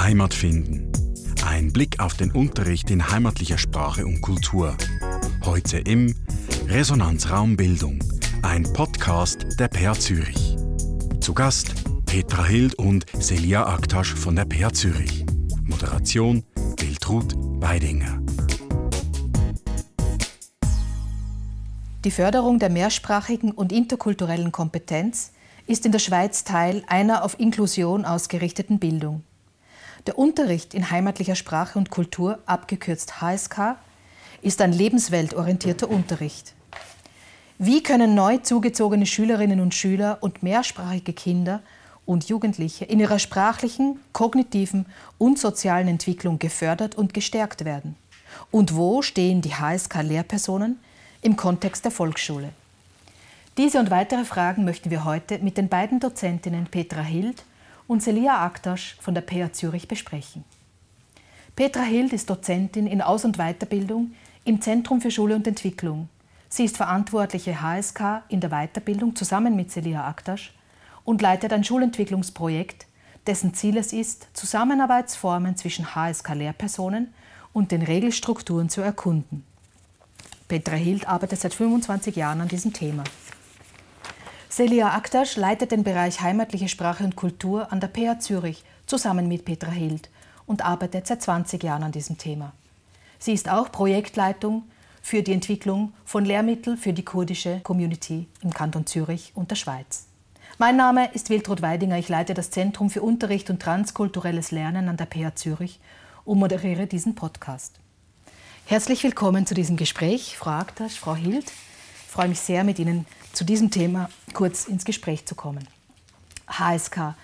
Heimat finden. Ein Blick auf den Unterricht in heimatlicher Sprache und Kultur. Heute im Resonanzraum Bildung, ein Podcast der PA Zürich. Zu Gast Petra Hild und Celia Aktasch von der PA Zürich. Moderation Wiltrud Weidinger. Die Förderung der mehrsprachigen und interkulturellen Kompetenz ist in der Schweiz Teil einer auf Inklusion ausgerichteten Bildung. Der Unterricht in heimatlicher Sprache und Kultur, abgekürzt HSK, ist ein lebensweltorientierter Unterricht. Wie können neu zugezogene Schülerinnen und Schüler und mehrsprachige Kinder und Jugendliche in ihrer sprachlichen, kognitiven und sozialen Entwicklung gefördert und gestärkt werden? Und wo stehen die HSK-Lehrpersonen im Kontext der Volksschule? Diese und weitere Fragen möchten wir heute mit den beiden Dozentinnen Petra Hild und Celia Aktasch von der PA Zürich besprechen. Petra Hild ist Dozentin in Aus- und Weiterbildung im Zentrum für Schule und Entwicklung. Sie ist verantwortliche HSK in der Weiterbildung zusammen mit Celia Aktasch und leitet ein Schulentwicklungsprojekt, dessen Ziel es ist, Zusammenarbeitsformen zwischen HSK-Lehrpersonen und den Regelstrukturen zu erkunden. Petra Hild arbeitet seit 25 Jahren an diesem Thema. Celia Aktasch leitet den Bereich Heimatliche Sprache und Kultur an der PA Zürich zusammen mit Petra Hild und arbeitet seit 20 Jahren an diesem Thema. Sie ist auch Projektleitung für die Entwicklung von Lehrmitteln für die kurdische Community im Kanton Zürich und der Schweiz. Mein Name ist Wiltrud Weidinger. Ich leite das Zentrum für Unterricht und transkulturelles Lernen an der PA Zürich und moderiere diesen Podcast. Herzlich willkommen zu diesem Gespräch, Frau Aktasch, Frau Hild. Ich freue mich sehr, mit Ihnen zu diesem Thema kurz ins Gespräch zu kommen. HSK.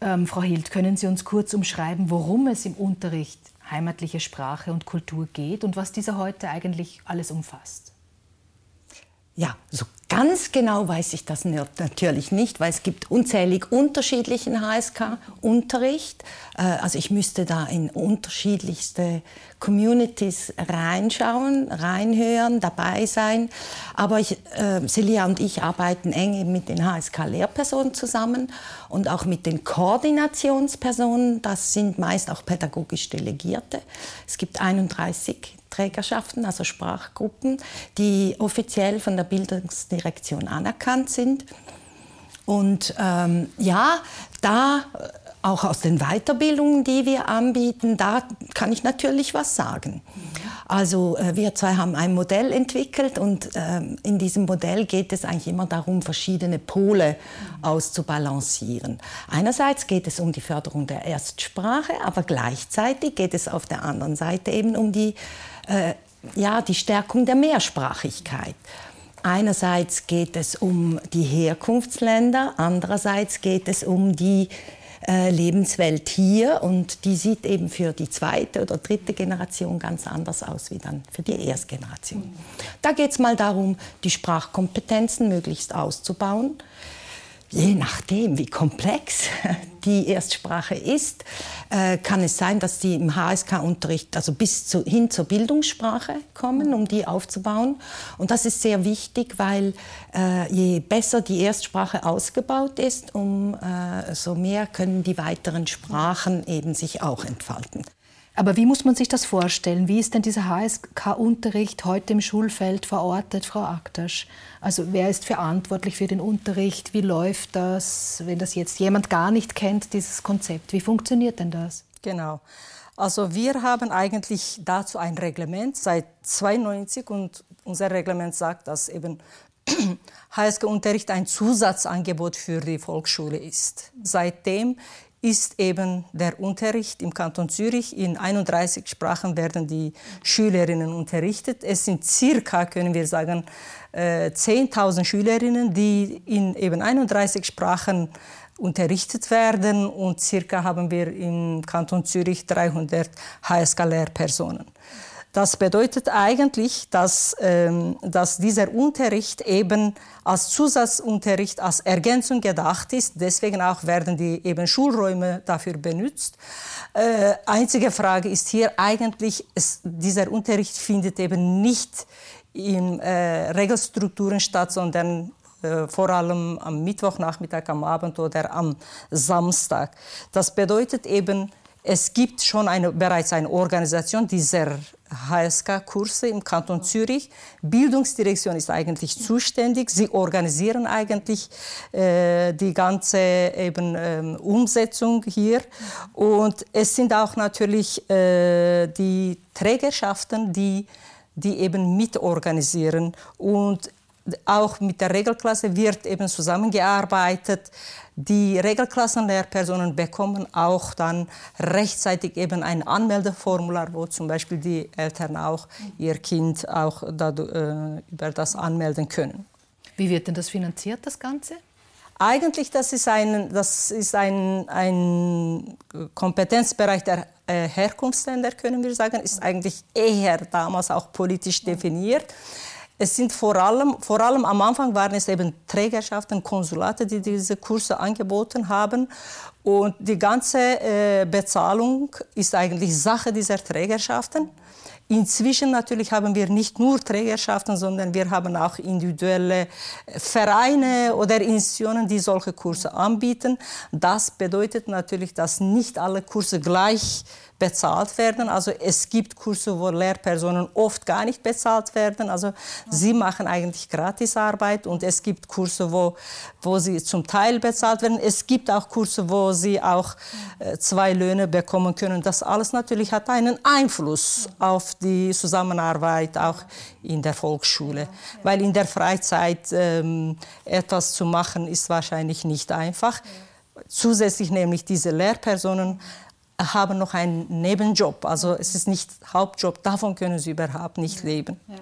Ähm, Frau Hild, können Sie uns kurz umschreiben, worum es im Unterricht heimatliche Sprache und Kultur geht und was dieser heute eigentlich alles umfasst? Ja, so ganz genau weiß ich das natürlich nicht, weil es gibt unzählig unterschiedlichen HSK-Unterricht. Äh, also ich müsste da in unterschiedlichste Communities reinschauen, reinhören, dabei sein. Aber ich, äh, Celia und ich arbeiten eng mit den HSK-Lehrpersonen zusammen und auch mit den Koordinationspersonen. Das sind meist auch pädagogisch Delegierte. Es gibt 31 Trägerschaften, also Sprachgruppen, die offiziell von der Bildungsdirektion anerkannt sind. Und ähm, ja, da auch aus den Weiterbildungen, die wir anbieten, da kann ich natürlich was sagen. Also äh, wir zwei haben ein Modell entwickelt und äh, in diesem Modell geht es eigentlich immer darum, verschiedene Pole auszubalancieren. Einerseits geht es um die Förderung der Erstsprache, aber gleichzeitig geht es auf der anderen Seite eben um die äh, ja, die Stärkung der Mehrsprachigkeit. Einerseits geht es um die Herkunftsländer, andererseits geht es um die äh, Lebenswelt hier und die sieht eben für die zweite oder dritte Generation ganz anders aus wie dann für die Erstgeneration. Da geht es mal darum, die Sprachkompetenzen möglichst auszubauen Je nachdem, wie komplex die Erstsprache ist, äh, kann es sein, dass die im HSK-Unterricht also bis zu, hin zur Bildungssprache kommen, um die aufzubauen. Und das ist sehr wichtig, weil äh, je besser die Erstsprache ausgebaut ist, umso äh, mehr können die weiteren Sprachen eben sich auch entfalten. Aber wie muss man sich das vorstellen? Wie ist denn dieser HSK-Unterricht heute im Schulfeld verortet, Frau Aktasch? Also wer ist verantwortlich für den Unterricht? Wie läuft das, wenn das jetzt jemand gar nicht kennt, dieses Konzept? Wie funktioniert denn das? Genau. Also wir haben eigentlich dazu ein Reglement seit 92 und unser Reglement sagt, dass eben HSK-Unterricht ein Zusatzangebot für die Volksschule ist. Seitdem ist eben der Unterricht im Kanton Zürich. In 31 Sprachen werden die Schülerinnen unterrichtet. Es sind circa, können wir sagen, 10.000 äh, Schülerinnen, die in eben 31 Sprachen unterrichtet werden und circa haben wir im Kanton Zürich 300 HSK-Lehrpersonen. Das bedeutet eigentlich, dass, ähm, dass dieser Unterricht eben als Zusatzunterricht, als Ergänzung gedacht ist. Deswegen auch werden die eben Schulräume dafür benutzt. Äh, einzige Frage ist hier eigentlich, es, dieser Unterricht findet eben nicht in äh, Regelstrukturen statt, sondern äh, vor allem am Mittwochnachmittag, am Abend oder am Samstag. Das bedeutet eben, Es gibt schon eine, bereits eine Organisation dieser HSK-Kurse im Kanton Zürich. Bildungsdirektion ist eigentlich zuständig. Sie organisieren eigentlich äh, die ganze eben, ähm, Umsetzung hier. Und es sind auch natürlich äh, die Trägerschaften, die, die eben mitorganisieren. Und auch mit der Regelklasse wird eben zusammengearbeitet. Die Regelklassenlehrpersonen bekommen auch dann rechtzeitig eben ein Anmeldeformular, wo zum Beispiel die Eltern auch ihr Kind auch da, äh, über das anmelden können. Wie wird denn das finanziert, das Ganze? Eigentlich das ist ein, das ist ein, ein Kompetenzbereich der äh, Herkunftsländer, können wir sagen, ist eigentlich eher damals auch politisch definiert. Es sind vor allem, vor allem am Anfang waren es eben Trägerschaften, Konsulate, die diese Kurse angeboten haben. Und die ganze äh, Bezahlung ist eigentlich Sache dieser Trägerschaften. Inzwischen natürlich haben wir nicht nur Trägerschaften, sondern wir haben auch individuelle Vereine oder Institutionen, die solche Kurse anbieten. Das bedeutet natürlich, dass nicht alle Kurse gleich bezahlt werden. Also es gibt Kurse, wo Lehrpersonen oft gar nicht bezahlt werden. Also sie machen eigentlich Gratisarbeit und es gibt Kurse, wo, wo sie zum Teil bezahlt werden. Es gibt auch Kurse, wo sie auch äh, zwei Löhne bekommen können. Das alles natürlich hat einen Einfluss auf die Zusammenarbeit auch in der Volksschule. Weil in der Freizeit ähm, etwas zu machen, ist wahrscheinlich nicht einfach. Zusätzlich nämlich diese Lehrpersonen haben noch einen Nebenjob. Also es ist nicht Hauptjob, davon können sie überhaupt nicht leben. Ja.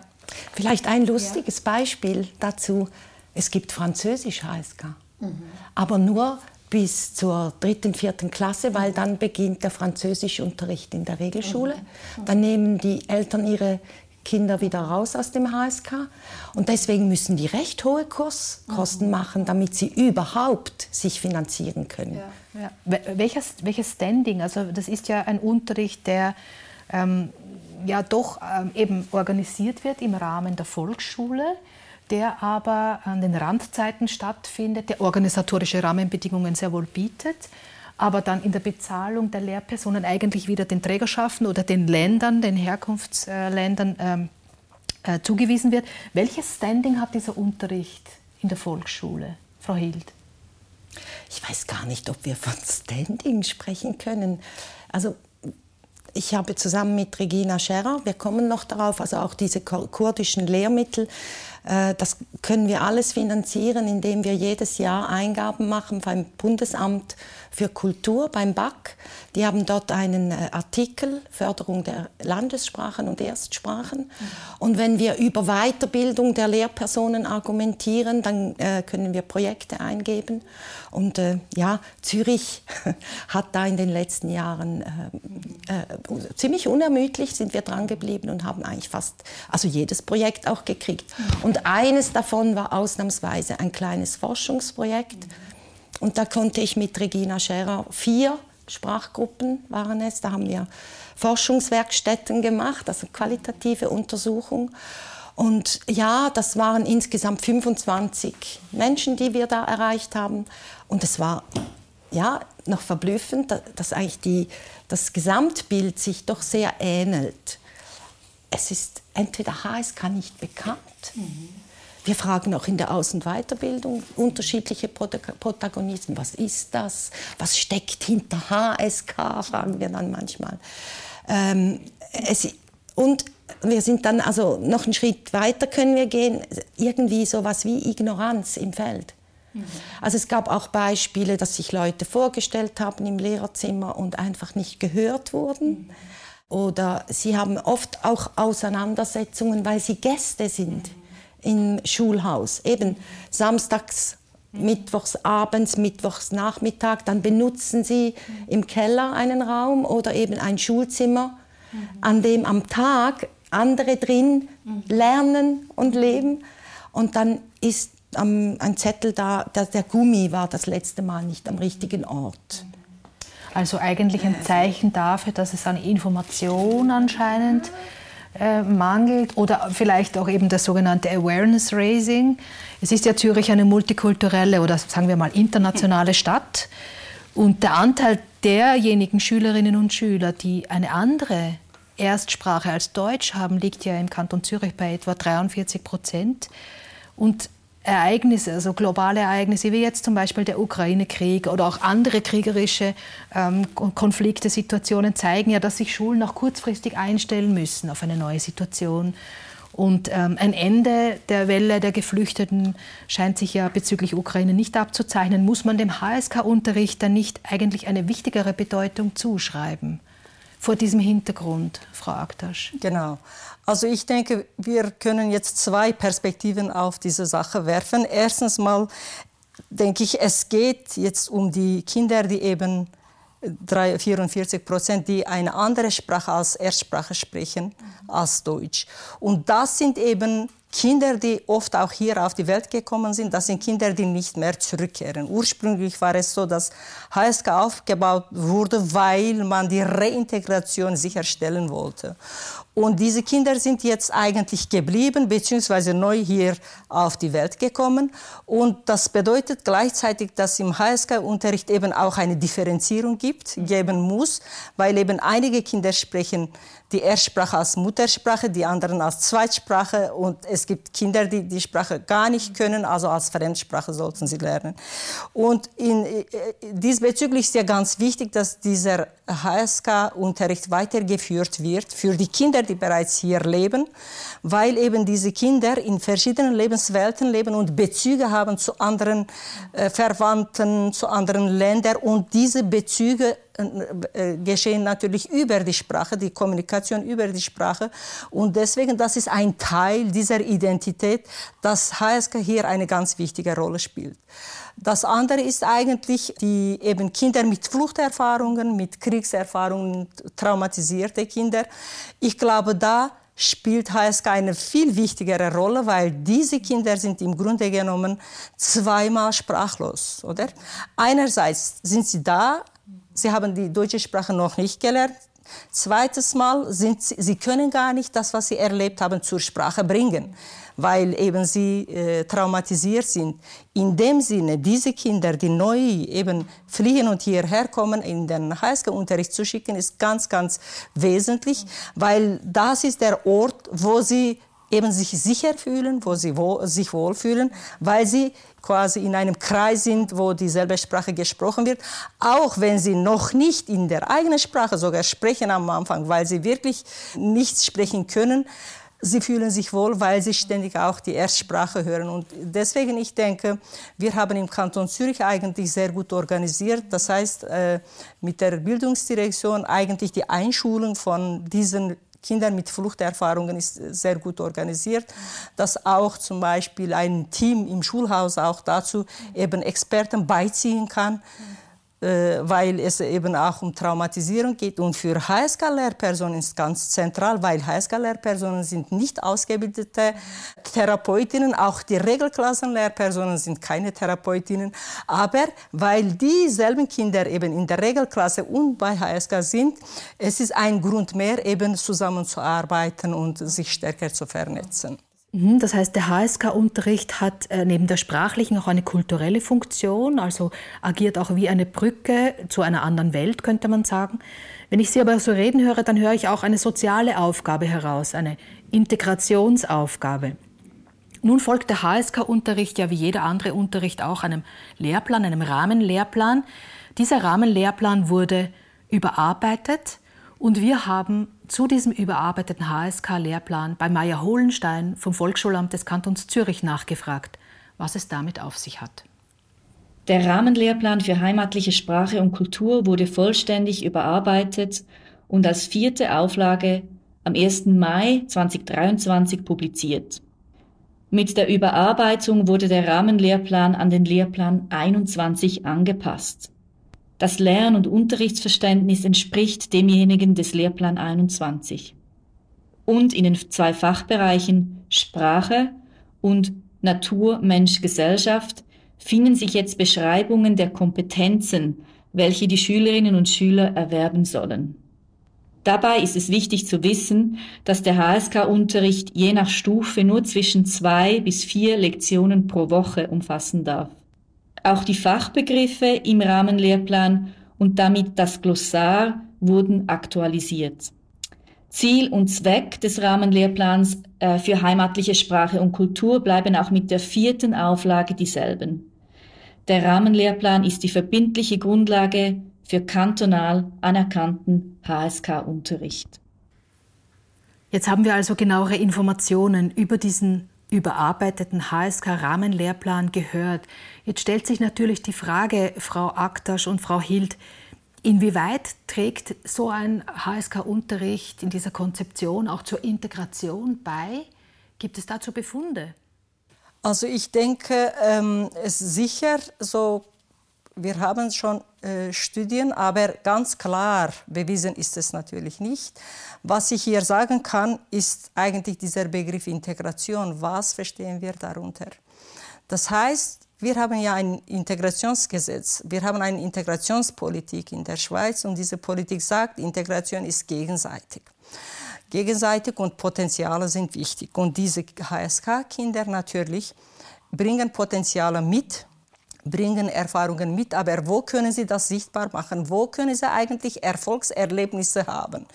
Vielleicht ein lustiges ja. Beispiel dazu. Es gibt Französisch HSK, mhm. aber nur bis zur dritten, vierten Klasse, weil dann beginnt der Französischunterricht in der Regelschule. Mhm. Dann nehmen die Eltern ihre Kinder wieder raus aus dem HSK. Und deswegen müssen die recht hohe Kurskosten mhm. machen, damit sie überhaupt sich finanzieren können. Ja. Ja. Welches, welches Standing? Also das ist ja ein Unterricht, der ähm, ja doch ähm, eben organisiert wird im Rahmen der Volksschule der aber an den Randzeiten stattfindet, der organisatorische Rahmenbedingungen sehr wohl bietet aber dann in der Bezahlung der Lehrpersonen eigentlich wieder den Trägerschaften oder den Ländern, den Herkunftsländern ähm, äh, zugewiesen wird. Welches Standing hat dieser Unterricht in der Volksschule, Frau Hild? Ich weiß gar nicht, ob wir von Standing sprechen können. Also ich habe zusammen mit Regina Scherer, wir kommen noch darauf, also auch diese kurdischen Lehrmittel, das können wir alles finanzieren, indem wir jedes Jahr Eingaben machen beim Bundesamt für Kultur, beim BAC. Die haben dort einen äh, Artikel, Förderung der Landessprachen und Erstsprachen. Und wenn wir über Weiterbildung der Lehrpersonen argumentieren, dann äh, können wir Projekte eingeben. Und äh, ja, Zürich hat da in den letzten Jahren äh, äh, ziemlich unermüdlich sind wir dran geblieben und haben eigentlich fast, also jedes Projekt auch gekriegt. Und eines davon war ausnahmsweise ein kleines Forschungsprojekt. Und da konnte ich mit Regina Scherer vier Sprachgruppen waren es. Da haben wir Forschungswerkstätten gemacht, also qualitative Untersuchung. Und ja, das waren insgesamt 25 Menschen, die wir da erreicht haben. Und es war ja noch verblüffend, dass eigentlich die, das Gesamtbild sich doch sehr ähnelt. Es ist entweder HSK nicht bekannt. Wir fragen auch in der Außen- und Weiterbildung unterschiedliche Protagonisten. Was ist das? Was steckt hinter HSK? Fragen wir dann manchmal. Ähm, es, und wir sind dann also noch einen Schritt weiter können wir gehen. Irgendwie so was wie Ignoranz im Feld. Mhm. Also es gab auch Beispiele, dass sich Leute vorgestellt haben im Lehrerzimmer und einfach nicht gehört wurden. Mhm. Oder sie haben oft auch Auseinandersetzungen, weil sie Gäste sind. Mhm im Schulhaus. Eben samstags, mittwochs abends, mittwochs Nachmittag. Dann benutzen sie im Keller einen Raum oder eben ein Schulzimmer, an dem am Tag andere drin lernen und leben. Und dann ist ein Zettel da, der Gummi war das letzte Mal nicht am richtigen Ort. Also eigentlich ein Zeichen dafür, dass es an Information anscheinend äh, mangelt oder vielleicht auch eben das sogenannte Awareness Raising. Es ist ja Zürich eine multikulturelle oder sagen wir mal internationale Stadt. Und der Anteil derjenigen Schülerinnen und Schüler, die eine andere Erstsprache als Deutsch haben, liegt ja im Kanton Zürich bei etwa 43 Prozent. Und Ereignisse, also globale Ereignisse, wie jetzt zum Beispiel der Ukraine-Krieg oder auch andere kriegerische ähm, Konflikte, Situationen, zeigen ja, dass sich Schulen auch kurzfristig einstellen müssen auf eine neue Situation. Und ähm, ein Ende der Welle der Geflüchteten scheint sich ja bezüglich Ukraine nicht abzuzeichnen. Muss man dem HSK-Unterricht dann nicht eigentlich eine wichtigere Bedeutung zuschreiben? Vor diesem Hintergrund, Frau Aktasch. Genau. Also ich denke, wir können jetzt zwei Perspektiven auf diese Sache werfen. Erstens mal denke ich, es geht jetzt um die Kinder, die eben 44 Prozent, die eine andere Sprache als Erstsprache sprechen als Deutsch. Und das sind eben Kinder, die oft auch hier auf die Welt gekommen sind, das sind Kinder, die nicht mehr zurückkehren. Ursprünglich war es so, dass HSK aufgebaut wurde, weil man die Reintegration sicherstellen wollte. Und diese Kinder sind jetzt eigentlich geblieben, beziehungsweise neu hier auf die Welt gekommen. Und das bedeutet gleichzeitig, dass im HSK-Unterricht eben auch eine Differenzierung gibt, geben muss, weil eben einige Kinder sprechen die Erstsprache als Muttersprache, die anderen als Zweitsprache. Und es gibt Kinder, die die Sprache gar nicht können, also als Fremdsprache sollten sie lernen. Und in, äh, diesbezüglich ist ja ganz wichtig, dass dieser HSK-Unterricht weitergeführt wird für die Kinder, die bereits hier leben, weil eben diese Kinder in verschiedenen Lebenswelten leben und Bezüge haben zu anderen äh, Verwandten, zu anderen Ländern. Und diese Bezüge geschehen natürlich über die Sprache, die Kommunikation über die Sprache. Und deswegen, das ist ein Teil dieser Identität, dass HSK hier eine ganz wichtige Rolle spielt. Das andere ist eigentlich die eben Kinder mit Fluchterfahrungen, mit Kriegserfahrungen, traumatisierte Kinder. Ich glaube, da spielt HSK eine viel wichtigere Rolle, weil diese Kinder sind im Grunde genommen zweimal sprachlos, oder? Einerseits sind sie da, sie haben die deutsche Sprache noch nicht gelernt. Zweites Mal sind sie, sie können gar nicht das, was sie erlebt haben, zur Sprache bringen, weil eben sie äh, traumatisiert sind. In dem Sinne, diese Kinder, die neu eben fliehen und hierher kommen, in den Highschool-Unterricht zu schicken, ist ganz, ganz wesentlich, weil das ist der Ort, wo sie eben sich sicher fühlen, wo sie wo, sich wohlfühlen, weil sie quasi in einem Kreis sind, wo dieselbe Sprache gesprochen wird, auch wenn sie noch nicht in der eigenen Sprache sogar sprechen am Anfang, weil sie wirklich nichts sprechen können. Sie fühlen sich wohl, weil sie ständig auch die Erstsprache hören. Und deswegen, ich denke, wir haben im Kanton Zürich eigentlich sehr gut organisiert. Das heißt, äh, mit der Bildungsdirektion eigentlich die Einschulung von diesen Kinder mit Fluchterfahrungen ist sehr gut organisiert, dass auch zum Beispiel ein Team im Schulhaus auch dazu eben Experten beiziehen kann. Äh, weil es eben auch um Traumatisierung geht. Und für HSK-Lehrpersonen ist ganz zentral, weil HSK-Lehrpersonen sind nicht ausgebildete Therapeutinnen, auch die Regelklassenlehrpersonen sind keine Therapeutinnen, aber weil dieselben Kinder eben in der Regelklasse und bei HSK sind, es ist ein Grund mehr, eben zusammenzuarbeiten und sich stärker zu vernetzen. Mhm, das heißt, der HSK-Unterricht hat äh, neben der sprachlichen auch eine kulturelle Funktion, also agiert auch wie eine Brücke zu einer anderen Welt, könnte man sagen. Wenn ich Sie aber so reden höre, dann höre ich auch eine soziale Aufgabe heraus, eine Integrationsaufgabe. Nun folgt der HSK-Unterricht ja wie jeder andere Unterricht auch einem Lehrplan, einem Rahmenlehrplan. Dieser Rahmenlehrplan wurde überarbeitet und wir haben zu diesem überarbeiteten HSK-Lehrplan bei Meier Hohlenstein vom Volksschulamt des Kantons Zürich nachgefragt, was es damit auf sich hat. Der Rahmenlehrplan für heimatliche Sprache und Kultur wurde vollständig überarbeitet und als vierte Auflage am 1. Mai 2023 publiziert. Mit der Überarbeitung wurde der Rahmenlehrplan an den Lehrplan 21 angepasst. Das Lern- und Unterrichtsverständnis entspricht demjenigen des Lehrplan 21. Und in den zwei Fachbereichen Sprache und Natur, Mensch, Gesellschaft finden sich jetzt Beschreibungen der Kompetenzen, welche die Schülerinnen und Schüler erwerben sollen. Dabei ist es wichtig zu wissen, dass der HSK-Unterricht je nach Stufe nur zwischen zwei bis vier Lektionen pro Woche umfassen darf. Auch die Fachbegriffe im Rahmenlehrplan und damit das Glossar wurden aktualisiert. Ziel und Zweck des Rahmenlehrplans äh, für heimatliche Sprache und Kultur bleiben auch mit der vierten Auflage dieselben. Der Rahmenlehrplan ist die verbindliche Grundlage für kantonal anerkannten HSK-Unterricht. Jetzt haben wir also genauere Informationen über diesen überarbeiteten HSK-Rahmenlehrplan gehört. Jetzt stellt sich natürlich die Frage, Frau Aktasch und Frau Hild, Inwieweit trägt so ein HSK-Unterricht in dieser Konzeption auch zur Integration bei? Gibt es dazu Befunde? Also ich denke, ähm, es sicher so. Wir haben schon Studien, aber ganz klar bewiesen ist es natürlich nicht. Was ich hier sagen kann, ist eigentlich dieser Begriff Integration. Was verstehen wir darunter? Das heißt, wir haben ja ein Integrationsgesetz, wir haben eine Integrationspolitik in der Schweiz und diese Politik sagt, Integration ist gegenseitig. Gegenseitig und Potenziale sind wichtig. Und diese HSK-Kinder natürlich bringen Potenziale mit, bringen Erfahrungen mit, aber wo können sie das sichtbar machen? Wo können sie eigentlich Erfolgserlebnisse haben?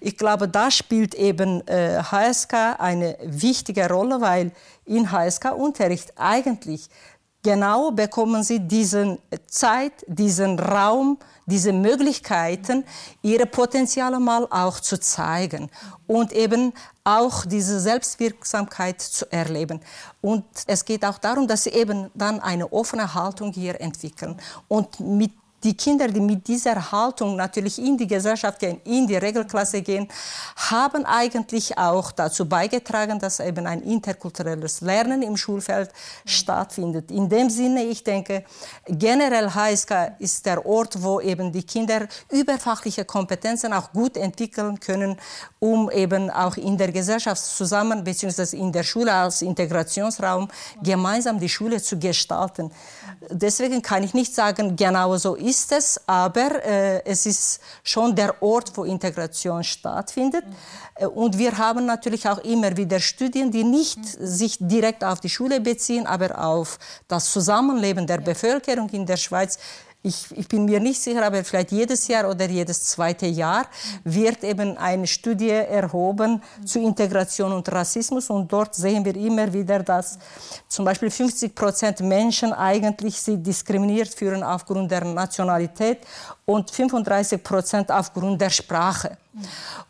Ich glaube, da spielt eben äh, HSK eine wichtige Rolle, weil in HSK-Unterricht eigentlich genau bekommen sie diese Zeit, diesen Raum, diese Möglichkeiten, ihre Potenziale mal auch zu zeigen und eben auch diese Selbstwirksamkeit zu erleben. Und es geht auch darum, dass sie eben dann eine offene Haltung hier entwickeln und mit die Kinder, die mit dieser Haltung natürlich in die Gesellschaft gehen, in die Regelklasse gehen, haben eigentlich auch dazu beigetragen, dass eben ein interkulturelles Lernen im Schulfeld stattfindet. In dem Sinne, ich denke, generell HSK ist der Ort, wo eben die Kinder überfachliche Kompetenzen auch gut entwickeln können, um eben auch in der Gesellschaft zusammen, beziehungsweise in der Schule als Integrationsraum gemeinsam die Schule zu gestalten. Deswegen kann ich nicht sagen, genau so ist es, aber äh, es ist schon der Ort, wo Integration stattfindet. Mhm. Und wir haben natürlich auch immer wieder Studien, die nicht mhm. sich direkt auf die Schule beziehen, aber auf das Zusammenleben der ja. Bevölkerung in der Schweiz ich, ich, bin mir nicht sicher, aber vielleicht jedes Jahr oder jedes zweite Jahr wird eben eine Studie erhoben zu Integration und Rassismus. Und dort sehen wir immer wieder, dass zum Beispiel 50 Prozent Menschen eigentlich sie diskriminiert fühlen aufgrund der Nationalität und 35 Prozent aufgrund der Sprache.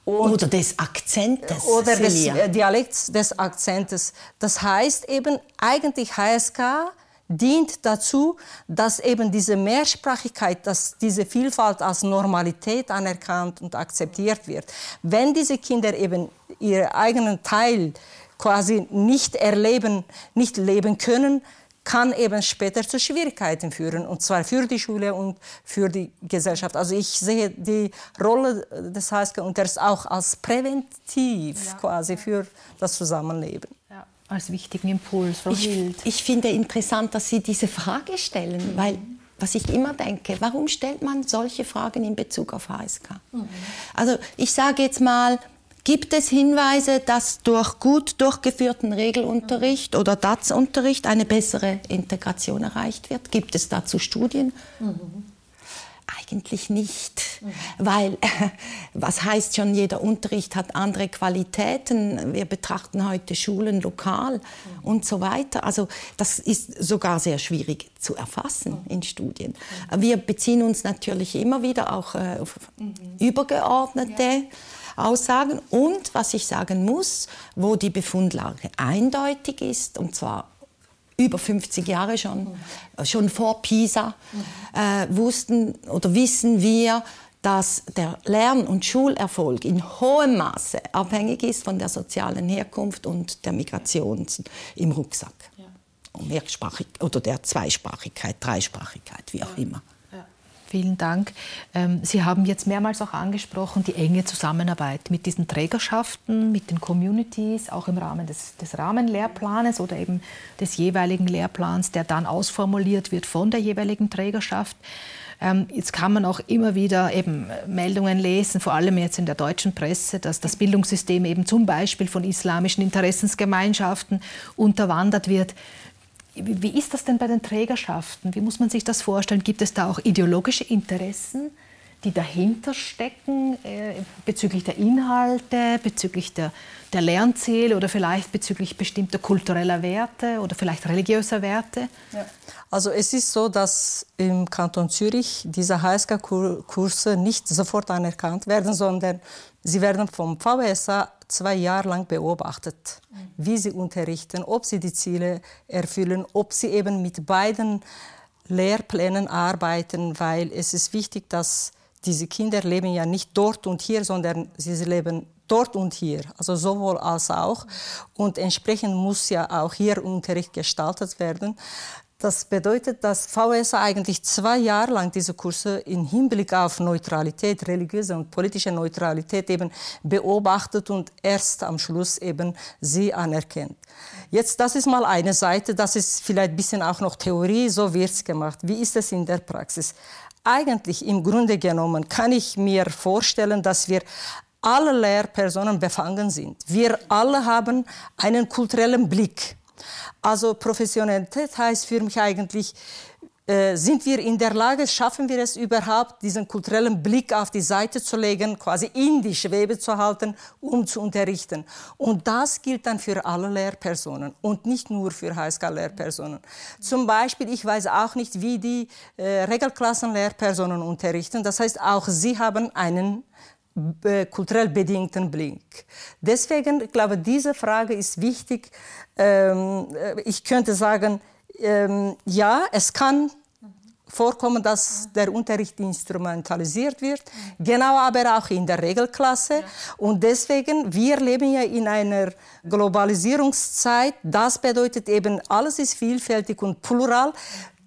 Und oder des Akzentes. Oder des Dialekts des Akzentes. Das heißt eben, eigentlich HSK dient dazu, dass eben diese Mehrsprachigkeit, dass diese Vielfalt als Normalität anerkannt und akzeptiert wird. Wenn diese Kinder eben ihren eigenen Teil quasi nicht erleben, nicht leben können, kann eben später zu Schwierigkeiten führen, und zwar für die Schule und für die Gesellschaft. Also ich sehe die Rolle des HSG-Unterrichts auch als präventiv ja. quasi für das Zusammenleben als wichtigen Impuls, Frau ich, Hild. Ich finde interessant, dass Sie diese Frage stellen, mhm. weil was ich immer denke, warum stellt man solche Fragen in Bezug auf HSK? Mhm. Also ich sage jetzt mal, gibt es Hinweise, dass durch gut durchgeführten Regelunterricht mhm. oder DATS-Unterricht eine bessere Integration erreicht wird? Gibt es dazu Studien? Mhm. Eigentlich nicht, mhm. weil äh, was heißt schon, jeder Unterricht hat andere Qualitäten. Wir betrachten heute Schulen lokal mhm. und so weiter. Also das ist sogar sehr schwierig zu erfassen mhm. in Studien. Wir beziehen uns natürlich immer wieder auch äh, auf übergeordnete ja. Aussagen und was ich sagen muss, wo die Befundlage eindeutig ist, und zwar über 50 Jahre schon, schon vor Pisa, äh, wussten oder wissen wir, dass der Lern- und Schulerfolg in hohem Maße abhängig ist von der sozialen Herkunft und der Migration im Rucksack. Ja. Und Mehrsprachig oder der Zweisprachigkeit, Dreisprachigkeit, wie auch immer. Vielen Dank. Ähm, Sie haben jetzt mehrmals auch angesprochen die enge Zusammenarbeit mit diesen Trägerschaften, mit den Communities, auch im Rahmen des, des Rahmenlehrplanes oder eben des jeweiligen Lehrplans, der dann ausformuliert wird von der jeweiligen Trägerschaft. Ähm, jetzt kann man auch immer wieder eben Meldungen lesen, vor allem jetzt in der deutschen Presse, dass das Bildungssystem eben zum Beispiel von islamischen Interessensgemeinschaften unterwandert wird. Wie ist das denn bei den Trägerschaften? Wie muss man sich das vorstellen? Gibt es da auch ideologische Interessen, die dahinter stecken äh, bezüglich der Inhalte, bezüglich der, der Lernziele oder vielleicht bezüglich bestimmter kultureller Werte oder vielleicht religiöser Werte? Ja. Also es ist so, dass im Kanton Zürich diese HSK-Kurse nicht sofort anerkannt werden, sondern sie werden vom VSA zwei Jahre lang beobachtet, wie sie unterrichten, ob sie die Ziele erfüllen, ob sie eben mit beiden Lehrplänen arbeiten, weil es ist wichtig, dass diese Kinder leben ja nicht dort und hier, sondern sie leben dort und hier, also sowohl als auch. Und entsprechend muss ja auch hier Unterricht gestaltet werden. Das bedeutet, dass VSA eigentlich zwei Jahre lang diese Kurse im Hinblick auf Neutralität, religiöse und politische Neutralität eben beobachtet und erst am Schluss eben sie anerkennt. Jetzt, das ist mal eine Seite, das ist vielleicht ein bisschen auch noch Theorie, so wird es gemacht. Wie ist es in der Praxis? Eigentlich im Grunde genommen kann ich mir vorstellen, dass wir alle Lehrpersonen befangen sind. Wir alle haben einen kulturellen Blick. Also Professionalität heißt für mich eigentlich, äh, sind wir in der Lage, schaffen wir es überhaupt, diesen kulturellen Blick auf die Seite zu legen, quasi in die Schwebe zu halten, um zu unterrichten. Und das gilt dann für alle Lehrpersonen und nicht nur für Highschool-Lehrpersonen. Zum Beispiel, ich weiß auch nicht, wie die äh, Regelklassen-Lehrpersonen unterrichten. Das heißt, auch sie haben einen kulturell bedingten Blick. Deswegen, ich glaube, diese Frage ist wichtig. Ähm, äh, ich könnte sagen, ähm, ja, es kann vorkommen, dass der Unterricht instrumentalisiert wird, genau aber auch in der Regelklasse. Und deswegen, wir leben ja in einer Globalisierungszeit. Das bedeutet eben, alles ist vielfältig und plural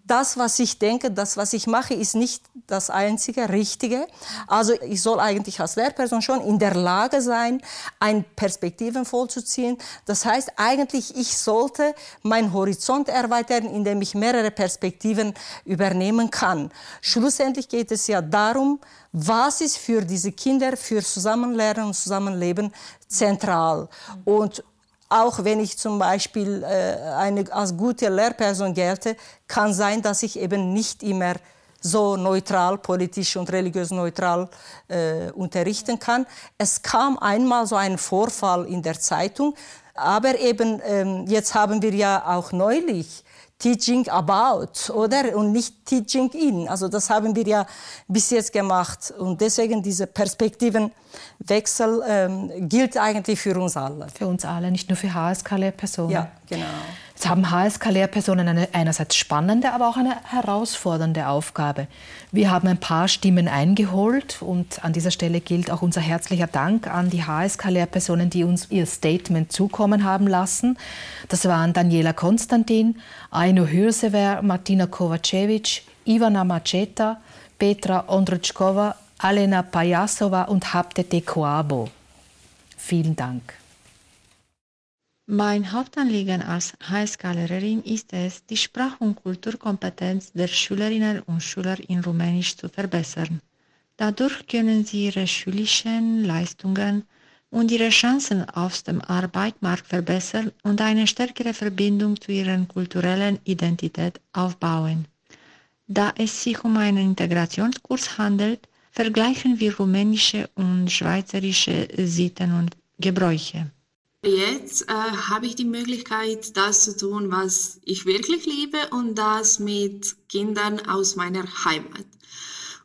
das, was ich denke, das, was ich mache, ist nicht das einzige Richtige. Also ich soll eigentlich als Lehrperson schon in der Lage sein, ein Perspektiven vollzuziehen. Das heißt eigentlich, ich sollte meinen Horizont erweitern, indem ich mehrere Perspektiven übernehmen kann. Schlussendlich geht es ja darum, was ist für diese Kinder, für Zusammenlernen und Zusammenleben zentral. Und auch wenn ich zum Beispiel äh, eine, als gute Lehrperson gelte, kann sein, dass ich eben nicht immer so neutral, politisch und religiös neutral äh, unterrichten kann. Es kam einmal so ein Vorfall in der Zeitung, aber eben ähm, jetzt haben wir ja auch neulich Teaching about, oder? Und nicht Teaching in. Also das haben wir ja bis jetzt gemacht. Und deswegen diese Perspektivenwechsel ähm, gilt eigentlich für uns alle. Für uns alle, nicht nur für HSK-Lehrpersonen. Ja, genau. Jetzt haben HSK-Lehrpersonen eine einerseits spannende, aber auch eine herausfordernde Aufgabe. Wir haben ein paar Stimmen eingeholt und an dieser Stelle gilt auch unser herzlicher Dank an die HSK-Lehrpersonen, die uns ihr Statement zukommen haben lassen. Das waren Daniela Konstantin, Aino Hürsever, Martina Kovacevic, Ivana Maceta, Petra Ondrutschkova, Alena Pajasova und Hapte Tekoabo. Vielen Dank. Mein Hauptanliegen als Highschool-Lehrerin ist es, die Sprach- und Kulturkompetenz der Schülerinnen und Schüler in Rumänisch zu verbessern. Dadurch können sie ihre schulischen Leistungen und ihre Chancen auf dem Arbeitsmarkt verbessern und eine stärkere Verbindung zu ihrer kulturellen Identität aufbauen. Da es sich um einen Integrationskurs handelt, vergleichen wir rumänische und schweizerische Sitten und Gebräuche. Jetzt äh, habe ich die Möglichkeit, das zu tun, was ich wirklich liebe und das mit Kindern aus meiner Heimat.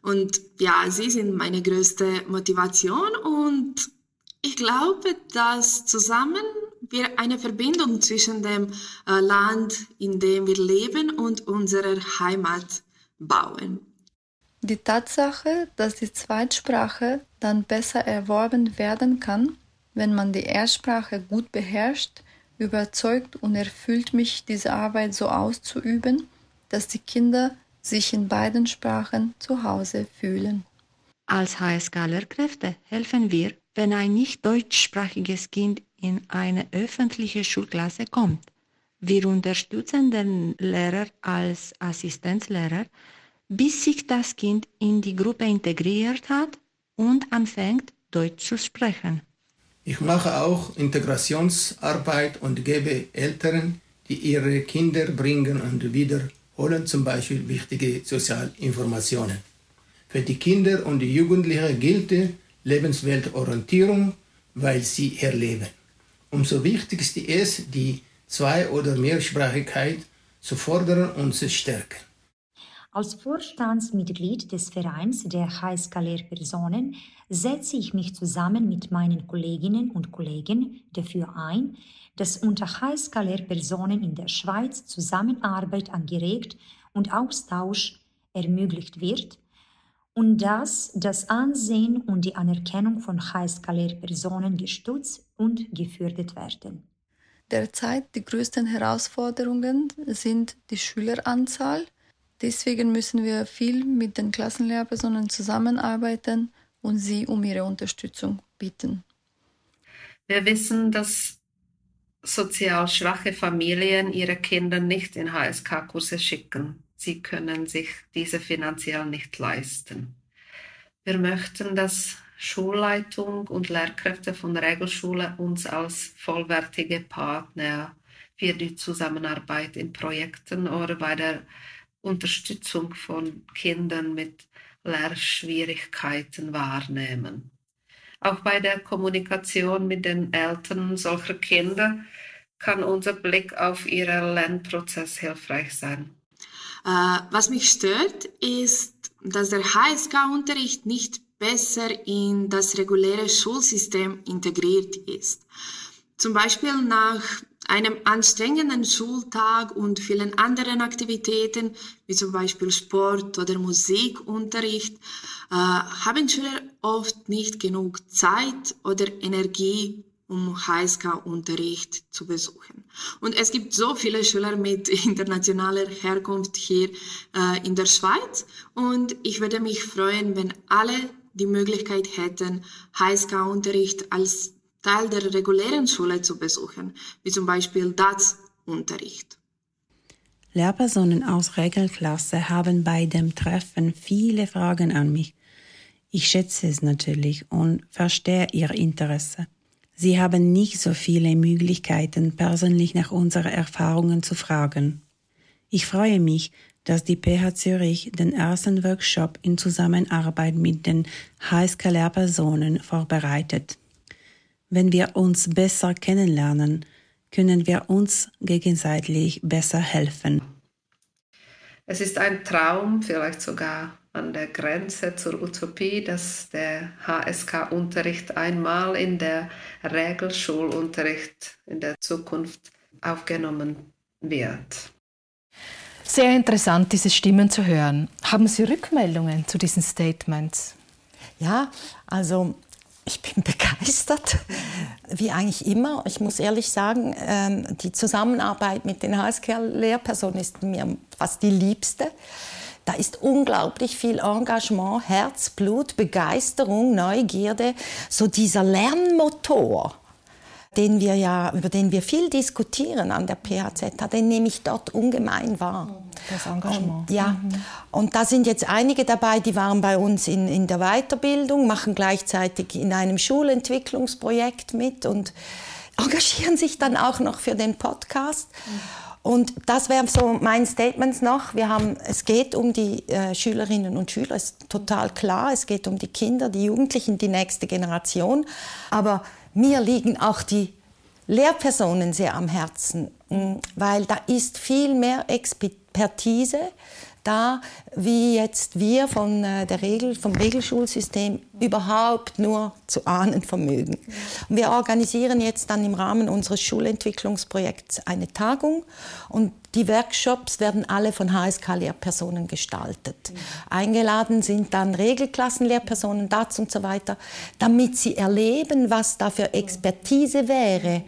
Und ja, sie sind meine größte Motivation und ich glaube, dass zusammen wir eine Verbindung zwischen dem äh, Land, in dem wir leben und unserer Heimat bauen. Die Tatsache, dass die Zweitsprache dann besser erworben werden kann, wenn man die Erstsprache gut beherrscht, überzeugt und erfüllt mich, diese Arbeit so auszuüben, dass die Kinder sich in beiden Sprachen zu Hause fühlen. Als HSK-Lehrkräfte helfen wir, wenn ein nicht deutschsprachiges Kind in eine öffentliche Schulklasse kommt. Wir unterstützen den Lehrer als Assistenzlehrer, bis sich das Kind in die Gruppe integriert hat und anfängt, Deutsch zu sprechen. Ich mache auch Integrationsarbeit und gebe Eltern die ihre Kinder bringen und wiederholen zum Beispiel wichtige Sozialinformationen. Für die Kinder und die Jugendlichen gilt Lebensweltorientierung, weil sie erleben. Umso wichtigster ist, die Zwei- oder Mehrsprachigkeit zu fordern und zu stärken. Als Vorstandsmitglied des Vereins der Highschool-Lehrpersonen setze ich mich zusammen mit meinen Kolleginnen und Kollegen dafür ein, dass unter Highschool-Lehrpersonen in der Schweiz Zusammenarbeit angeregt und Austausch ermöglicht wird und dass das Ansehen und die Anerkennung von Highschool-Lehrpersonen gestützt und gefördert werden. Derzeit die größten Herausforderungen sind die Schüleranzahl. Deswegen müssen wir viel mit den Klassenlehrpersonen zusammenarbeiten und sie um ihre Unterstützung bitten. Wir wissen, dass sozial schwache Familien ihre Kinder nicht in HSK-Kurse schicken. Sie können sich diese finanziell nicht leisten. Wir möchten, dass Schulleitung und Lehrkräfte von Regelschule uns als vollwertige Partner für die Zusammenarbeit in Projekten oder bei der Unterstützung von Kindern mit Lehrschwierigkeiten wahrnehmen. Auch bei der Kommunikation mit den Eltern solcher Kinder kann unser Blick auf ihren Lernprozess hilfreich sein. Äh, was mich stört, ist, dass der HSK-Unterricht nicht besser in das reguläre Schulsystem integriert ist. Zum Beispiel nach einem anstrengenden Schultag und vielen anderen Aktivitäten, wie zum Beispiel Sport oder Musikunterricht, äh, haben Schüler oft nicht genug Zeit oder Energie, um HSK-Unterricht zu besuchen. Und es gibt so viele Schüler mit internationaler Herkunft hier äh, in der Schweiz und ich würde mich freuen, wenn alle die Möglichkeit hätten, HSK-Unterricht als Teil der regulären Schule zu besuchen, wie zum Beispiel DATS-Unterricht. Lehrpersonen aus Regelklasse haben bei dem Treffen viele Fragen an mich. Ich schätze es natürlich und verstehe ihr Interesse. Sie haben nicht so viele Möglichkeiten, persönlich nach unseren Erfahrungen zu fragen. Ich freue mich, dass die PH Zürich den ersten Workshop in Zusammenarbeit mit den HSK-Lehrpersonen vorbereitet. Wenn wir uns besser kennenlernen, können wir uns gegenseitig besser helfen. Es ist ein Traum, vielleicht sogar an der Grenze zur Utopie, dass der HSK-Unterricht einmal in der Regelschulunterricht in der Zukunft aufgenommen wird. Sehr interessant, diese Stimmen zu hören. Haben Sie Rückmeldungen zu diesen Statements? Ja, also ich bin begeistert, wie eigentlich immer. Ich muss ehrlich sagen, ähm, die Zusammenarbeit mit den HSK-Lehrpersonen ist mir fast die liebste. Da ist unglaublich viel Engagement, Herzblut, Begeisterung, Neugierde, so dieser Lernmotor den wir ja, über den wir viel diskutieren an der PHZ, den nehme ich dort ungemein wahr. Das Engagement. Und, ja, mhm. und da sind jetzt einige dabei, die waren bei uns in, in der Weiterbildung, machen gleichzeitig in einem Schulentwicklungsprojekt mit und engagieren sich dann auch noch für den Podcast. Und das wäre so mein Statement noch. Wir haben, es geht um die äh, Schülerinnen und Schüler, ist total klar. Es geht um die Kinder, die Jugendlichen, die nächste Generation. Aber mir liegen auch die Lehrpersonen sehr am Herzen, mm, weil da ist viel mehr Expertise da, wie jetzt wir von äh, der Regel, vom Regelschulsystem überhaupt nur zu ahnen vermögen. Wir organisieren jetzt dann im Rahmen unseres Schulentwicklungsprojekts eine Tagung und die Workshops werden alle von HSK-Lehrpersonen gestaltet. Eingeladen sind dann Regelklassenlehrpersonen, DATS und so weiter, damit sie erleben, was da für Expertise wäre,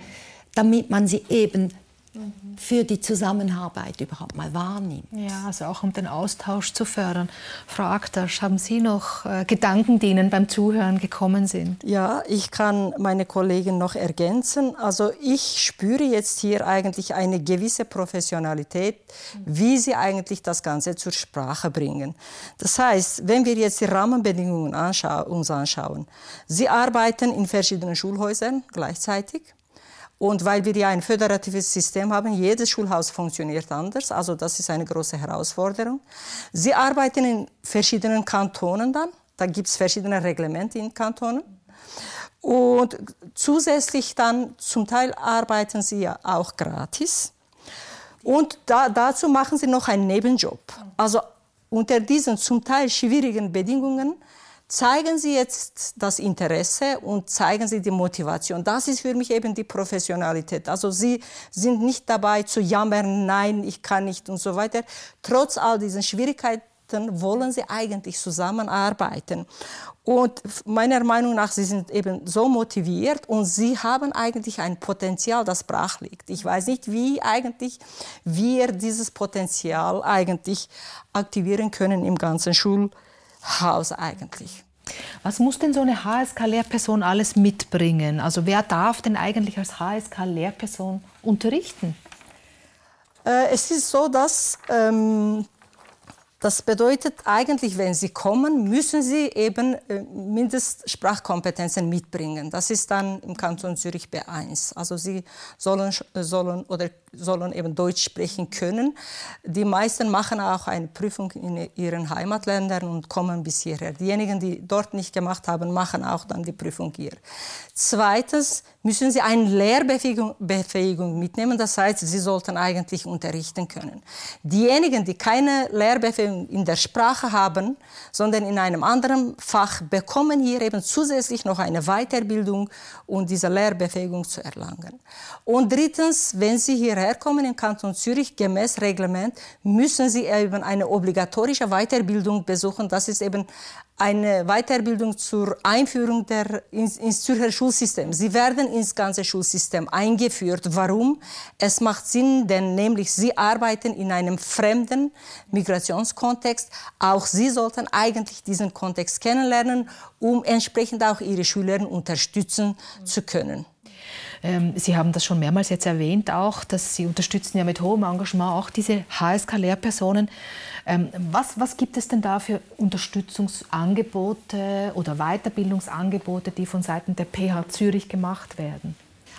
damit man sie eben für die Zusammenarbeit überhaupt mal wahrnimmt. Ja, also auch um den Austausch zu fördern. Frau Aktasch, haben Sie noch äh, Gedanken, die Ihnen beim Zuhören gekommen sind? Ja, ich kann meine Kollegen noch ergänzen. Also ich spüre jetzt hier eigentlich eine gewisse Professionalität, wie Sie eigentlich das Ganze zur Sprache bringen. Das heißt, wenn wir jetzt die Rahmenbedingungen anschau uns anschauen, Sie arbeiten in verschiedenen Schulhäusern gleichzeitig. Und weil wir ja ein föderatives System haben, jedes Schulhaus funktioniert anders. Also das ist eine große Herausforderung. Sie arbeiten in verschiedenen Kantonen dann. Da gibt es verschiedene Reglemente in Kantonen. Und zusätzlich dann, zum Teil arbeiten sie ja auch gratis. Und da, dazu machen sie noch einen Nebenjob. Also unter diesen zum Teil schwierigen Bedingungen zeigen Sie jetzt das Interesse und zeigen Sie die Motivation. Das ist für mich eben die Professionalität. Also Sie sind nicht dabei zu jammern, nein, ich kann nicht und so weiter. Trotz all diesen Schwierigkeiten wollen sie eigentlich zusammenarbeiten. Und meiner Meinung nach, sie sind eben so motiviert und sie haben eigentlich ein Potenzial, das brach liegt. Ich weiß nicht, wie eigentlich wir dieses Potenzial eigentlich aktivieren können im ganzen Schulhaus eigentlich. Was muss denn so eine HSK-Lehrperson alles mitbringen? Also wer darf denn eigentlich als HSK-Lehrperson unterrichten? Äh, es ist so, dass ähm, das bedeutet eigentlich, wenn Sie kommen, müssen Sie eben äh, Mindestsprachkompetenzen mitbringen. Das ist dann im Kanton Zürich B1. Also Sie sollen, sollen oder sollen eben Deutsch sprechen können. Die meisten machen auch eine Prüfung in ihren Heimatländern und kommen bis hierher. Diejenigen, die dort nicht gemacht haben, machen auch dann die Prüfung hier. Zweitens müssen sie eine Lehrbefähigung mitnehmen. Das heißt, sie sollten eigentlich unterrichten können. Diejenigen, die keine Lehrbefähigung in der Sprache haben, sondern in einem anderen Fach, bekommen hier eben zusätzlich noch eine Weiterbildung, um diese Lehrbefähigung zu erlangen. Und drittens, wenn sie hierher kommen in Kanton Zürich gemäß Reglement, müssen sie eben eine obligatorische Weiterbildung besuchen. Das ist eben eine Weiterbildung zur Einführung der, ins, ins Zürcher Schulsystem. Sie werden ins ganze Schulsystem eingeführt. Warum? Es macht Sinn, denn nämlich Sie arbeiten in einem fremden Migrationskontext. Auch Sie sollten eigentlich diesen Kontext kennenlernen, um entsprechend auch Ihre Schüler unterstützen zu können. Ähm, Sie haben das schon mehrmals jetzt erwähnt, auch, dass Sie unterstützen ja mit hohem Engagement auch diese HSK-Lehrpersonen. Ähm, was, was gibt es denn da für Unterstützungsangebote oder Weiterbildungsangebote, die von Seiten der PH Zürich gemacht werden?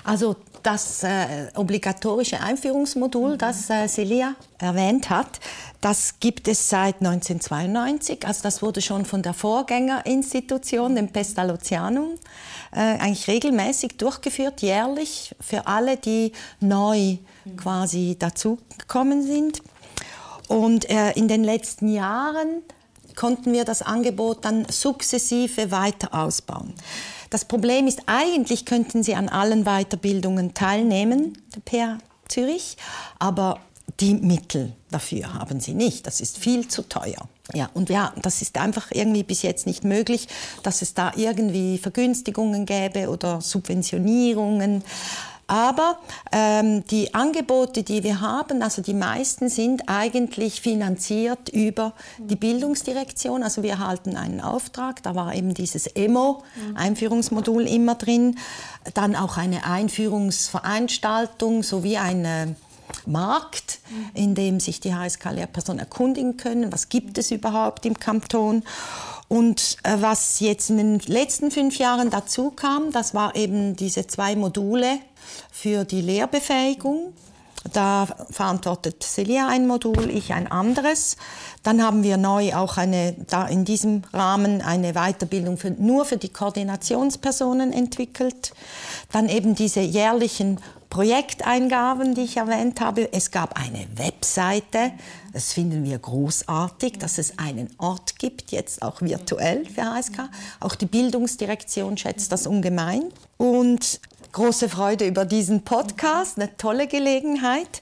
Also das äh, obligatorische Einführungsmodul, mhm. das äh, Celia erwähnt hat, das gibt es seit 1992. Also das wurde schon von der Vorgängerinstitution, dem Pestalozzianum, äh, eigentlich regelmäßig durchgeführt, jährlich für alle, die neu mhm. quasi dazugekommen sind. Und äh, in den letzten Jahren konnten wir das Angebot dann sukzessive weiter ausbauen. Das Problem ist, eigentlich könnten Sie an allen Weiterbildungen teilnehmen, der PA Zürich, aber die Mittel dafür haben sie nicht. Das ist viel zu teuer. Ja, und ja, das ist einfach irgendwie bis jetzt nicht möglich, dass es da irgendwie Vergünstigungen gäbe oder Subventionierungen. Aber ähm, die Angebote, die wir haben, also die meisten sind eigentlich finanziert über die Bildungsdirektion. Also wir erhalten einen Auftrag, da war eben dieses EMO, Einführungsmodul immer drin. Dann auch eine Einführungsveranstaltung sowie eine Markt, in dem sich die HSK-Lehrpersonen erkundigen können, was gibt es überhaupt im Kanton. Und äh, was jetzt in den letzten fünf Jahren dazu kam, das war eben diese zwei Module für die Lehrbefähigung. Da verantwortet Celia ein Modul, ich ein anderes. Dann haben wir neu auch eine, da in diesem Rahmen eine Weiterbildung für, nur für die Koordinationspersonen entwickelt. Dann eben diese jährlichen Projekteingaben, die ich erwähnt habe. Es gab eine Webseite, das finden wir großartig, dass es einen Ort gibt, jetzt auch virtuell für HSK. Auch die Bildungsdirektion schätzt das ungemein. Und große Freude über diesen Podcast, eine tolle Gelegenheit.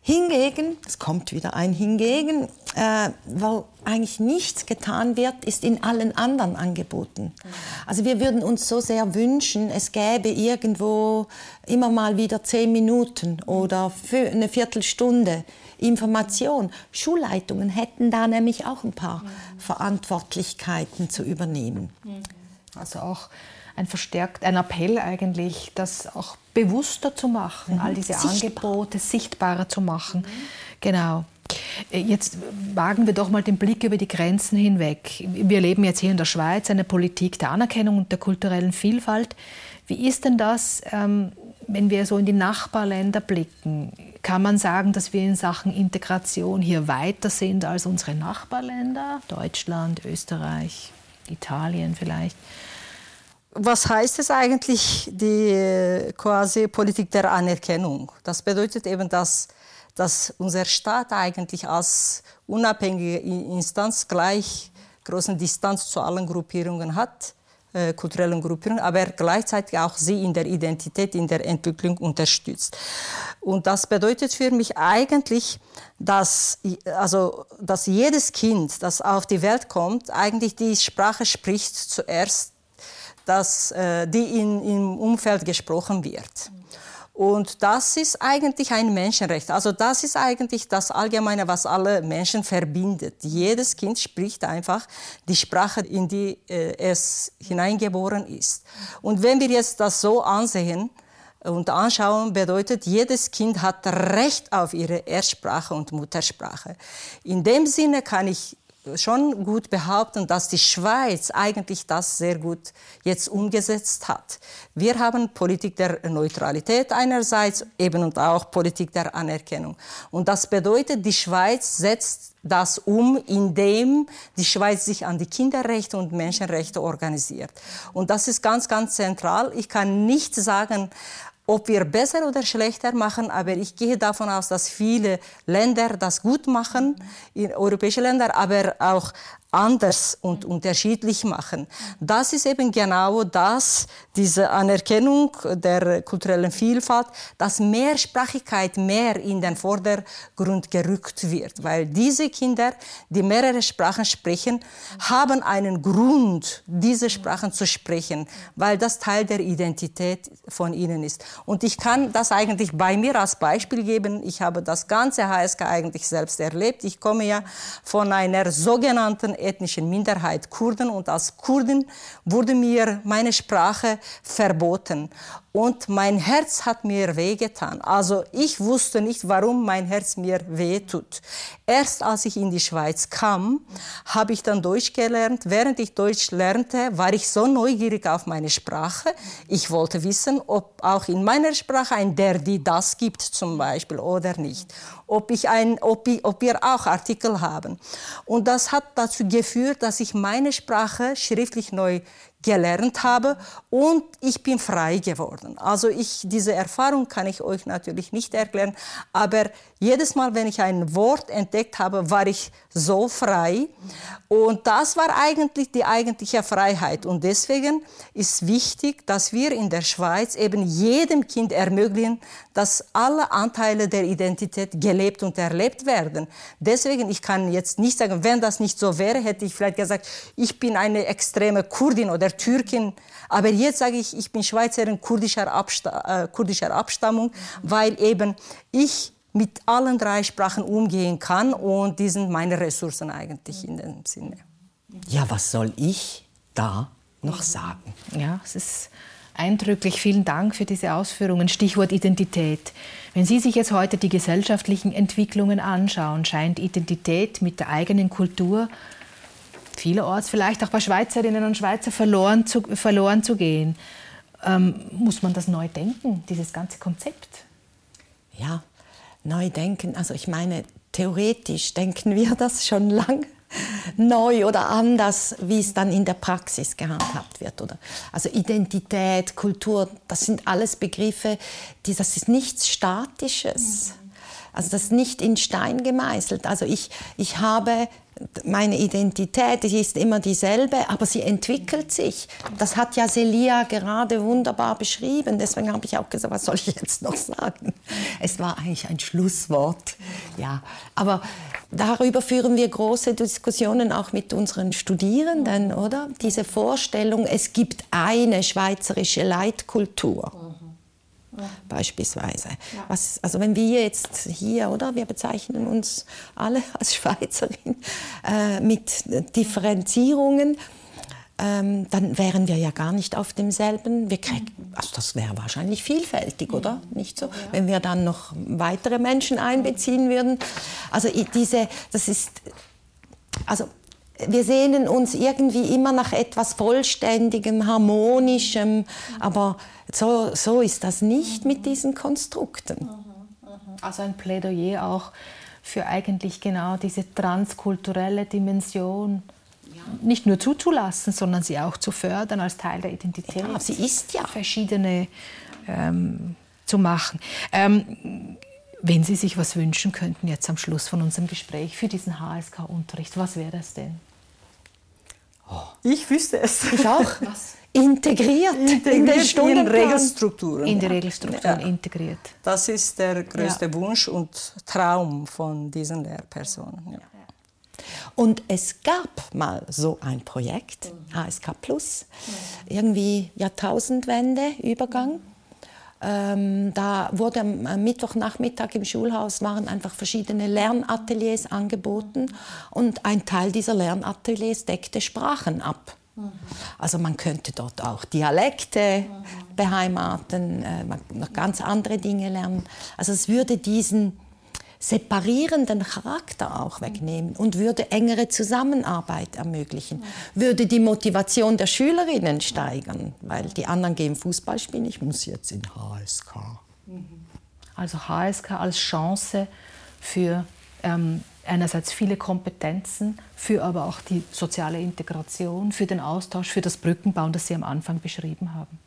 Hingegen, es kommt wieder ein Hingegen, äh, wo eigentlich nichts getan wird, ist in allen anderen Angeboten. Also wir würden uns so sehr wünschen, es gäbe irgendwo immer mal wieder zehn Minuten oder eine Viertelstunde Information. Schulleitungen hätten da nämlich auch ein paar Verantwortlichkeiten zu übernehmen. Also auch ein verstärkt, ein Appell eigentlich, das auch bewusster zu machen, mhm. all diese Sichtbar. Angebote sichtbarer zu machen. Mhm. Genau. Äh, jetzt wagen wir doch mal den Blick über die Grenzen hinweg. Wir leben jetzt hier in der Schweiz eine Politik der Anerkennung und der kulturellen Vielfalt. Wie ist denn das? Ähm, wenn wir so in die Nachbarländer blicken, kann man sagen, dass wir in Sachen Integration hier weiter sind als unsere Nachbarländer, Deutschland, Österreich, Italien vielleicht? Was heißt es eigentlich, die quasi Politik der Anerkennung? Das bedeutet eben, dass, dass unser Staat eigentlich als unabhängige Instanz gleich großen Distanz zu allen Gruppierungen hat, äh, kulturellen Gruppierungen, aber gleichzeitig auch sie in der Identität, in der Entwicklung unterstützt. Und das bedeutet für mich eigentlich, dass, also, dass jedes Kind, das auf die Welt kommt, eigentlich die Sprache spricht zuerst dass, äh, die in, im Umfeld gesprochen wird. Und das ist eigentlich ein Menschenrecht. Also das ist eigentlich das Allgemeine, was alle Menschen verbindet. Jedes Kind spricht einfach die Sprache, in die äh, es hineingeboren ist. Und wenn wir jetzt das so ansehen, und anschauen bedeutet, jedes Kind hat Recht auf ihre Erstsprache und Muttersprache. In dem Sinne kann ich schon gut behaupten, dass die Schweiz eigentlich das sehr gut jetzt umgesetzt hat. Wir haben Politik der Neutralität einerseits eben und auch Politik der Anerkennung. Und das bedeutet, die Schweiz setzt das um, indem die Schweiz sich an die Kinderrechte und Menschenrechte organisiert. Und das ist ganz, ganz zentral. Ich kann nicht sagen, ob wir besser oder schlechter machen, aber ich gehe davon aus, dass viele Länder das gut machen, europäische Länder, aber auch anders und unterschiedlich machen. Das ist eben genau das, diese Anerkennung der kulturellen Vielfalt, dass Mehrsprachigkeit mehr in den Vordergrund gerückt wird, weil diese Kinder, die mehrere Sprachen sprechen, haben einen Grund, diese Sprachen zu sprechen, weil das Teil der Identität von ihnen ist. Und ich kann das eigentlich bei mir als Beispiel geben. Ich habe das ganze HSK eigentlich selbst erlebt. Ich komme ja von einer sogenannten ethnischen Minderheit Kurden und als Kurdin wurde mir meine Sprache verboten und mein Herz hat mir wehgetan. Also ich wusste nicht, warum mein Herz mir wehtut. Erst als ich in die Schweiz kam, habe ich dann Deutsch gelernt. Während ich Deutsch lernte, war ich so neugierig auf meine Sprache. Ich wollte wissen, ob auch in meiner Sprache ein der, die, das gibt zum Beispiel oder nicht. Ob, ich ein, ob, ich, ob wir auch Artikel haben. Und das hat dazu geführt, dass ich meine Sprache schriftlich neu gelernt habe und ich bin frei geworden. Also ich, diese Erfahrung kann ich euch natürlich nicht erklären, aber jedes Mal, wenn ich ein Wort entdeckt habe, war ich so frei. Und das war eigentlich die eigentliche Freiheit. Und deswegen ist wichtig, dass wir in der Schweiz eben jedem Kind ermöglichen, dass alle Anteile der Identität gelebt und erlebt werden. Deswegen, ich kann jetzt nicht sagen, wenn das nicht so wäre, hätte ich vielleicht gesagt, ich bin eine extreme Kurdin oder Türkin. Aber jetzt sage ich, ich bin Schweizerin kurdischer, Absta äh, kurdischer Abstammung, weil eben ich mit allen drei Sprachen umgehen kann und die sind meine Ressourcen eigentlich in dem Sinne. Ja, was soll ich da noch sagen? Ja, es ist eindrücklich. Vielen Dank für diese Ausführungen. Stichwort Identität. Wenn Sie sich jetzt heute die gesellschaftlichen Entwicklungen anschauen, scheint Identität mit der eigenen Kultur vielerorts vielleicht auch bei Schweizerinnen und Schweizern verloren zu, verloren zu gehen. Ähm, muss man das neu denken, dieses ganze Konzept? Ja, neu denken. Also ich meine, theoretisch denken wir das schon lange neu oder anders, wie es dann in der Praxis gehandhabt wird. Oder? Also Identität, Kultur, das sind alles Begriffe, die, das ist nichts Statisches. Also das ist nicht in Stein gemeißelt. Also ich, ich habe meine Identität die ist immer dieselbe, aber sie entwickelt sich. Das hat ja Celia gerade wunderbar beschrieben. Deswegen habe ich auch gesagt, was soll ich jetzt noch sagen? Es war eigentlich ein Schlusswort. Ja, aber darüber führen wir große Diskussionen auch mit unseren Studierenden, oder? Diese Vorstellung, es gibt eine schweizerische Leitkultur beispielsweise. Ja. Was, also wenn wir jetzt hier, oder, wir bezeichnen uns alle als Schweizerin äh, mit Differenzierungen, ähm, dann wären wir ja gar nicht auf demselben. Wir krieg, also das wäre wahrscheinlich vielfältig, oder? Nicht so? Ja. Wenn wir dann noch weitere Menschen einbeziehen würden. Also diese, das ist, also wir sehnen uns irgendwie immer nach etwas Vollständigem, Harmonischem, aber so, so ist das nicht mit diesen Konstrukten. Also ein Plädoyer auch für eigentlich genau diese transkulturelle Dimension nicht nur zuzulassen, sondern sie auch zu fördern als Teil der Identität. Ja, sie ist ja. Verschiedene ähm, zu machen. Ähm, wenn Sie sich was wünschen könnten jetzt am Schluss von unserem Gespräch für diesen HSK-Unterricht, was wäre das denn? Ich wüsste es. Ich auch. Was? Integriert, integriert in den Stundenplan. In Regelstrukturen. In die Regelstrukturen ja. integriert. Das ist der größte ja. Wunsch und Traum von diesen Lehrpersonen. Ja. Und es gab mal so ein Projekt, HSK Plus, irgendwie Jahrtausendwende, Übergang. Ähm, da wurde am Mittwochnachmittag im Schulhaus waren einfach verschiedene Lernateliers angeboten und ein Teil dieser Lernateliers deckte Sprachen ab. Also man könnte dort auch Dialekte beheimaten, äh, noch ganz andere Dinge lernen. Also es würde diesen separierenden Charakter auch wegnehmen und würde engere Zusammenarbeit ermöglichen, würde die Motivation der Schülerinnen steigern, weil die anderen gehen Fußball spielen, ich muss jetzt in HSK. Also HSK als Chance für ähm, einerseits viele Kompetenzen, für aber auch die soziale Integration, für den Austausch, für das Brückenbauen, das Sie am Anfang beschrieben haben.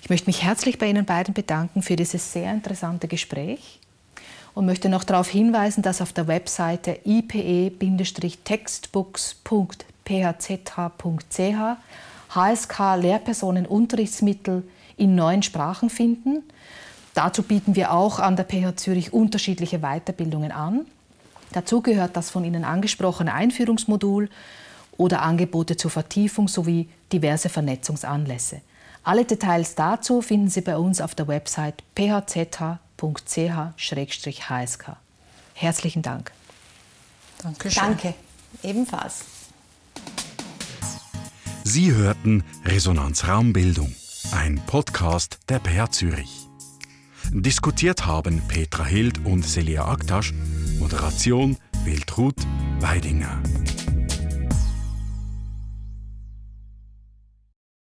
Ich möchte mich herzlich bei Ihnen beiden bedanken für dieses sehr interessante Gespräch und möchte noch darauf hinweisen, dass auf der Webseite ipe-textbooks.phzh.ch HSK Lehrpersonen Unterrichtsmittel in neun Sprachen finden. Dazu bieten wir auch an der PH Zürich unterschiedliche Weiterbildungen an. Dazu gehört das von Ihnen angesprochene Einführungsmodul oder Angebote zur Vertiefung sowie diverse Vernetzungsanlässe. Alle Details dazu finden Sie bei uns auf der Website phzh.ch www.ch-hsk. Herzlichen Dank. Dankeschön. Danke, ebenfalls. Sie hörten Resonanz Raumbildung, ein Podcast der PH Zürich. Diskutiert haben Petra Hild und Celia Aktasch, Moderation Wiltrud Weidinger.